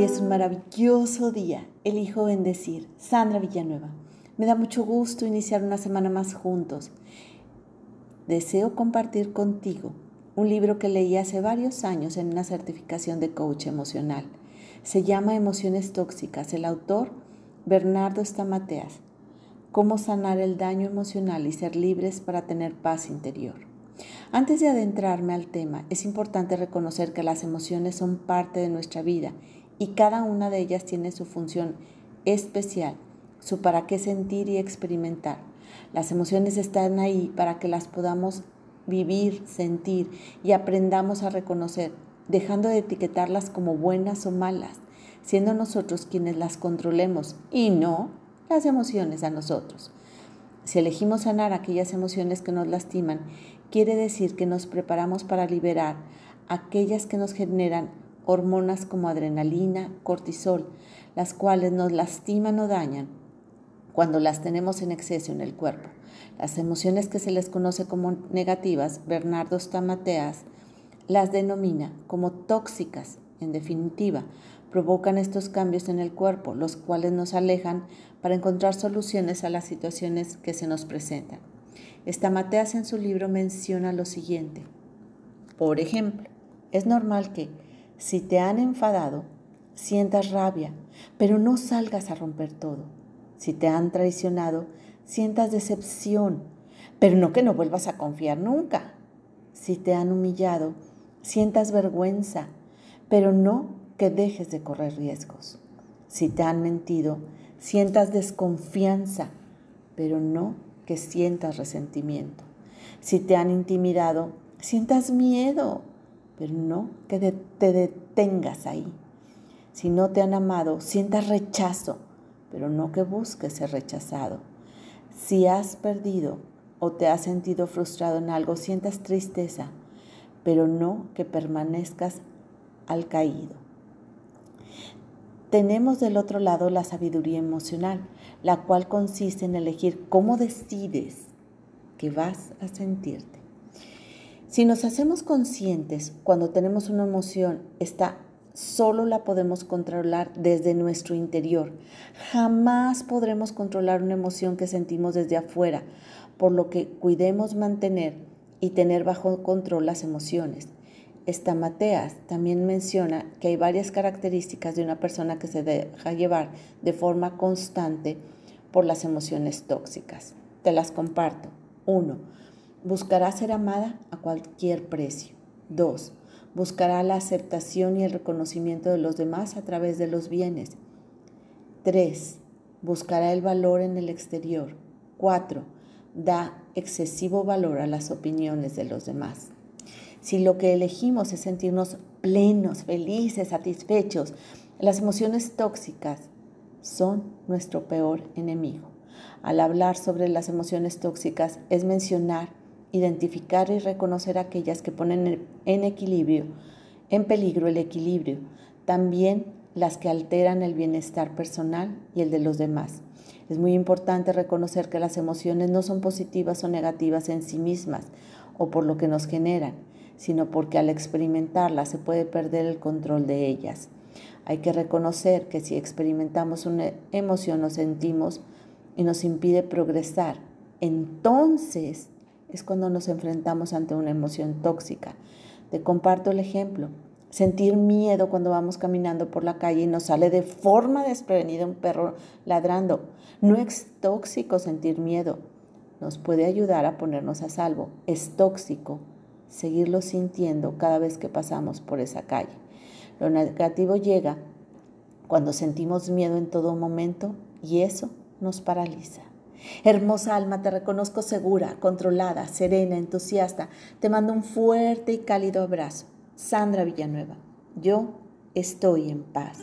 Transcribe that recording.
Es un maravilloso día. Elijo bendecir. Sandra Villanueva. Me da mucho gusto iniciar una semana más juntos. Deseo compartir contigo un libro que leí hace varios años en una certificación de coach emocional. Se llama Emociones Tóxicas. El autor, Bernardo Stamateas. Cómo sanar el daño emocional y ser libres para tener paz interior. Antes de adentrarme al tema, es importante reconocer que las emociones son parte de nuestra vida y cada una de ellas tiene su función especial, su para qué sentir y experimentar. Las emociones están ahí para que las podamos vivir, sentir y aprendamos a reconocer, dejando de etiquetarlas como buenas o malas, siendo nosotros quienes las controlemos y no las emociones a nosotros. Si elegimos sanar aquellas emociones que nos lastiman, quiere decir que nos preparamos para liberar aquellas que nos generan hormonas como adrenalina, cortisol, las cuales nos lastiman o dañan cuando las tenemos en exceso en el cuerpo. Las emociones que se les conoce como negativas, Bernardo Stamateas las denomina como tóxicas. En definitiva, provocan estos cambios en el cuerpo, los cuales nos alejan para encontrar soluciones a las situaciones que se nos presentan. Stamateas en su libro menciona lo siguiente. Por ejemplo, es normal que si te han enfadado, sientas rabia, pero no salgas a romper todo. Si te han traicionado, sientas decepción, pero no que no vuelvas a confiar nunca. Si te han humillado, sientas vergüenza, pero no que dejes de correr riesgos. Si te han mentido, sientas desconfianza, pero no que sientas resentimiento. Si te han intimidado, sientas miedo, pero no que te detengas ahí. Si no te han amado, sientas rechazo, pero no que busques ser rechazado. Si has perdido o te has sentido frustrado en algo, sientas tristeza, pero no que permanezcas al caído. Tenemos del otro lado la sabiduría emocional, la cual consiste en elegir cómo decides que vas a sentirte. Si nos hacemos conscientes cuando tenemos una emoción, esta solo la podemos controlar desde nuestro interior. Jamás podremos controlar una emoción que sentimos desde afuera, por lo que cuidemos mantener y tener bajo control las emociones. Esta Mateas también menciona que hay varias características de una persona que se deja llevar de forma constante por las emociones tóxicas. Te las comparto. 1 Buscará ser amada a cualquier precio. 2. Buscará la aceptación y el reconocimiento de los demás a través de los bienes. 3. Buscará el valor en el exterior. 4. Da excesivo valor a las opiniones de los demás. Si lo que elegimos es sentirnos plenos, felices, satisfechos, las emociones tóxicas son nuestro peor enemigo. Al hablar sobre las emociones tóxicas es mencionar identificar y reconocer aquellas que ponen en equilibrio, en peligro el equilibrio, también las que alteran el bienestar personal y el de los demás. Es muy importante reconocer que las emociones no son positivas o negativas en sí mismas o por lo que nos generan, sino porque al experimentarlas se puede perder el control de ellas. Hay que reconocer que si experimentamos una emoción o sentimos y nos impide progresar, entonces es cuando nos enfrentamos ante una emoción tóxica. Te comparto el ejemplo. Sentir miedo cuando vamos caminando por la calle y nos sale de forma desprevenida un perro ladrando. No es tóxico sentir miedo. Nos puede ayudar a ponernos a salvo. Es tóxico seguirlo sintiendo cada vez que pasamos por esa calle. Lo negativo llega cuando sentimos miedo en todo momento y eso nos paraliza. Hermosa alma, te reconozco segura, controlada, serena, entusiasta. Te mando un fuerte y cálido abrazo. Sandra Villanueva, yo estoy en paz.